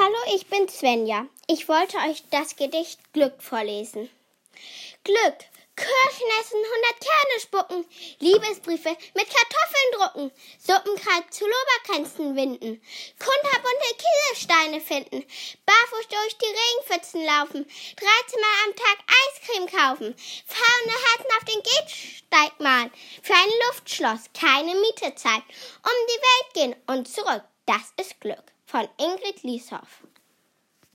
Hallo, ich bin Svenja. Ich wollte euch das Gedicht Glück vorlesen. Glück, Kirschen essen, hundert Kerne spucken, Liebesbriefe mit Kartoffeln drucken, Suppenkreis zu Loberkränzen winden, kunterbunte Kieselsteine finden, barfuß durch die Regenpfützen laufen, dreizehnmal am Tag Eiscreme kaufen, fahrende Herzen auf den Gehsteig malen, für ein Luftschloss keine Miete zahlen, um die Welt gehen und zurück. Das ist Glück von Ingrid Lieshoff.